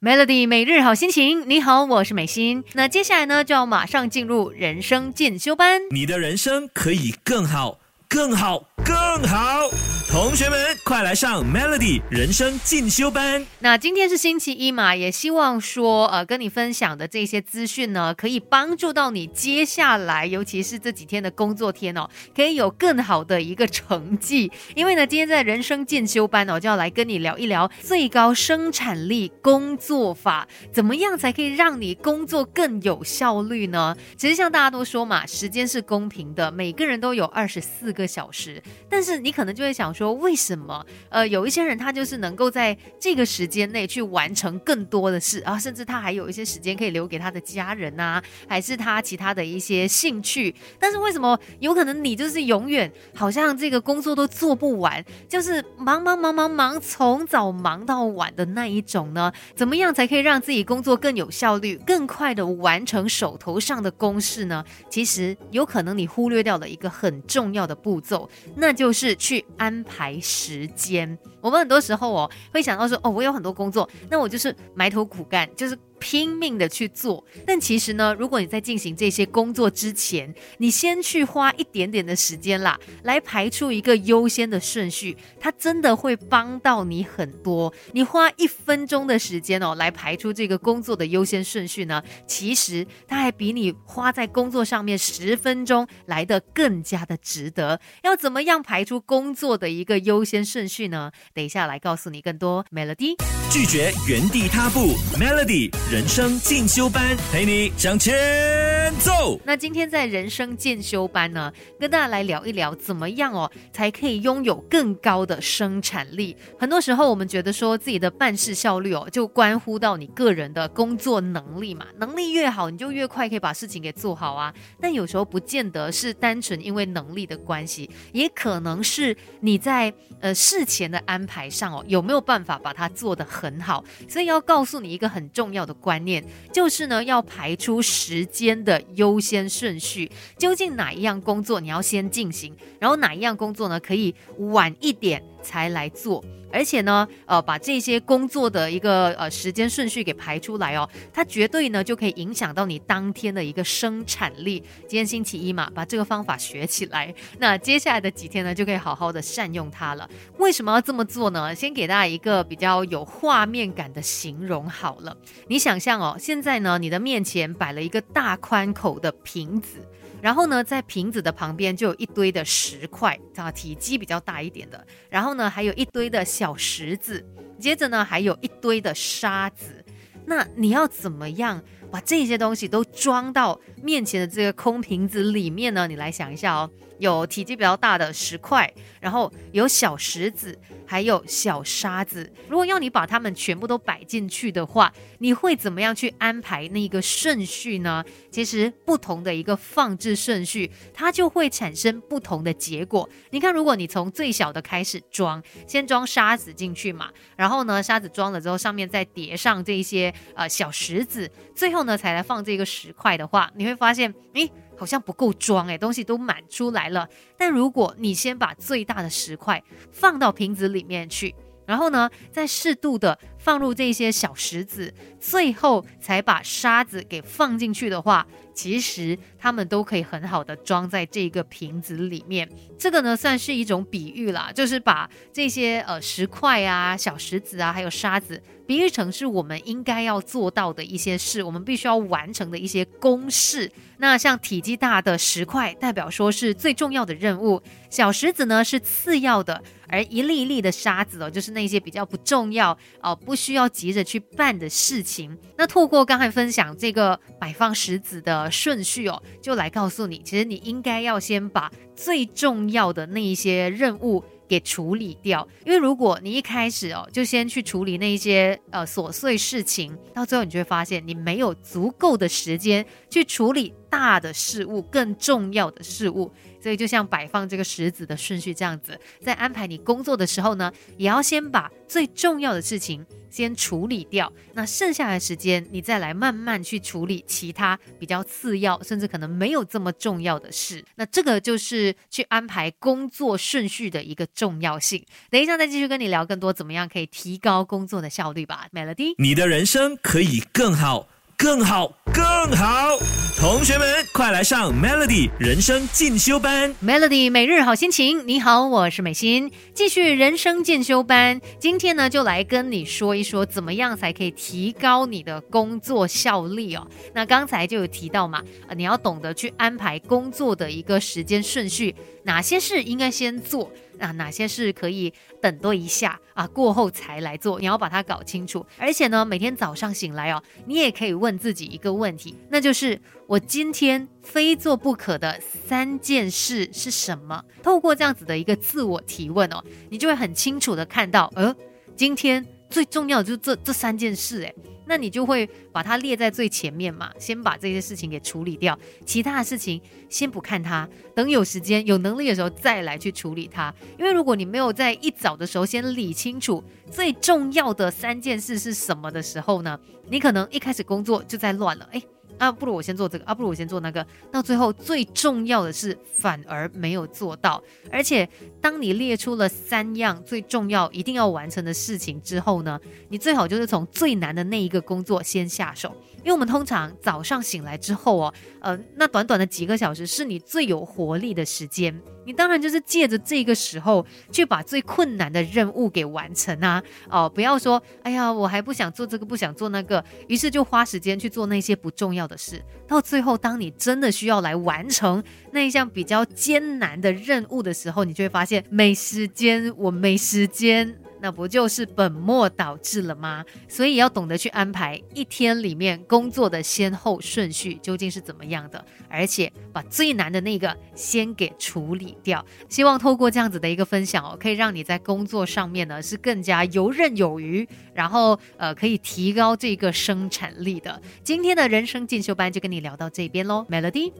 Melody 每日好心情，你好，我是美心。那接下来呢，就要马上进入人生进修班。你的人生可以更好，更好，更好。同学们，快来上 Melody 人生进修班。那今天是星期一嘛，也希望说，呃，跟你分享的这些资讯呢，可以帮助到你接下来，尤其是这几天的工作天哦，可以有更好的一个成绩。因为呢，今天在人生进修班哦，就要来跟你聊一聊最高生产力工作法，怎么样才可以让你工作更有效率呢？其实像大家都说嘛，时间是公平的，每个人都有二十四个小时，但是你可能就会想。说为什么？呃，有一些人他就是能够在这个时间内去完成更多的事啊，甚至他还有一些时间可以留给他的家人呐，还是他其他的一些兴趣。但是为什么有可能你就是永远好像这个工作都做不完，就是忙忙忙忙忙，从早忙到晚的那一种呢？怎么样才可以让自己工作更有效率、更快的完成手头上的公事呢？其实有可能你忽略掉了一个很重要的步骤，那就是去安。排时间，我们很多时候哦会想到说，哦，我有很多工作，那我就是埋头苦干，就是。拼命的去做，但其实呢，如果你在进行这些工作之前，你先去花一点点的时间啦，来排出一个优先的顺序，它真的会帮到你很多。你花一分钟的时间哦，来排出这个工作的优先顺序呢，其实它还比你花在工作上面十分钟来的更加的值得。要怎么样排出工作的一个优先顺序呢？等一下来告诉你更多。Melody 拒绝原地踏步，Melody。人生进修班陪你向前。那今天在人生进修班呢，跟大家来聊一聊，怎么样哦，才可以拥有更高的生产力？很多时候我们觉得说自己的办事效率哦，就关乎到你个人的工作能力嘛。能力越好，你就越快可以把事情给做好啊。但有时候不见得是单纯因为能力的关系，也可能是你在呃事前的安排上哦，有没有办法把它做得很好？所以要告诉你一个很重要的。观念就是呢，要排出时间的优先顺序，究竟哪一样工作你要先进行，然后哪一样工作呢可以晚一点才来做。而且呢，呃，把这些工作的一个呃时间顺序给排出来哦，它绝对呢就可以影响到你当天的一个生产力。今天星期一嘛，把这个方法学起来，那接下来的几天呢就可以好好的善用它了。为什么要这么做呢？先给大家一个比较有画面感的形容好了，你想象哦，现在呢你的面前摆了一个大宽口的瓶子。然后呢，在瓶子的旁边就有一堆的石块啊，体积比较大一点的。然后呢，还有一堆的小石子，接着呢，还有一堆的沙子。那你要怎么样把这些东西都装到面前的这个空瓶子里面呢？你来想一下哦。有体积比较大的石块，然后有小石子，还有小沙子。如果要你把它们全部都摆进去的话，你会怎么样去安排那个顺序呢？其实不同的一个放置顺序，它就会产生不同的结果。你看，如果你从最小的开始装，先装沙子进去嘛，然后呢，沙子装了之后，上面再叠上这些呃小石子，最后后呢才来放这个石块的话，你会发现，诶。好像不够装诶，东西都满出来了。但如果你先把最大的石块放到瓶子里面去，然后呢，再适度的放入这些小石子，最后才把沙子给放进去的话。其实它们都可以很好的装在这个瓶子里面，这个呢算是一种比喻啦，就是把这些呃石块啊、小石子啊，还有沙子，比喻成是我们应该要做到的一些事，我们必须要完成的一些公事。那像体积大的石块，代表说是最重要的任务；小石子呢是次要的，而一粒一粒的沙子哦，就是那些比较不重要哦，不需要急着去办的事情。那透过刚才分享这个摆放石子的。顺序哦，就来告诉你，其实你应该要先把最重要的那一些任务给处理掉，因为如果你一开始哦就先去处理那一些呃琐碎事情，到最后你就会发现你没有足够的时间去处理大的事物、更重要的事物。所以就像摆放这个石子的顺序这样子，在安排你工作的时候呢，也要先把最重要的事情先处理掉，那剩下的时间你再来慢慢去处理其他比较次要，甚至可能没有这么重要的事。那这个就是去安排工作顺序的一个重要性。等一下再继续跟你聊更多，怎么样可以提高工作的效率吧，Melody。你的人生可以更好。更好，更好！同学们，快来上 Melody 人生进修班。Melody 每日好心情，你好，我是美心，继续人生进修班。今天呢，就来跟你说一说，怎么样才可以提高你的工作效率哦。那刚才就有提到嘛，呃，你要懂得去安排工作的一个时间顺序，哪些事应该先做。啊，哪些是可以等多一下啊？过后才来做，你要把它搞清楚。而且呢，每天早上醒来哦，你也可以问自己一个问题，那就是我今天非做不可的三件事是什么？透过这样子的一个自我提问哦，你就会很清楚的看到，呃，今天最重要的就是这这三件事，诶。那你就会把它列在最前面嘛，先把这些事情给处理掉，其他的事情先不看它，等有时间、有能力的时候再来去处理它。因为如果你没有在一早的时候先理清楚最重要的三件事是什么的时候呢，你可能一开始工作就在乱了，诶。啊，不如我先做这个啊，不如我先做那个，到最后最重要的是反而没有做到。而且，当你列出了三样最重要、一定要完成的事情之后呢，你最好就是从最难的那一个工作先下手。因为我们通常早上醒来之后哦，呃，那短短的几个小时是你最有活力的时间，你当然就是借着这个时候去把最困难的任务给完成啊！哦，不要说，哎呀，我还不想做这个，不想做那个，于是就花时间去做那些不重要的事，到最后，当你真的需要来完成那一项比较艰难的任务的时候，你就会发现没时间，我没时间。那不就是本末倒置了吗？所以要懂得去安排一天里面工作的先后顺序究竟是怎么样的，而且把最难的那个先给处理掉。希望透过这样子的一个分享哦，可以让你在工作上面呢是更加游刃有余，然后呃可以提高这个生产力的。今天的人生进修班就跟你聊到这边喽，Melody。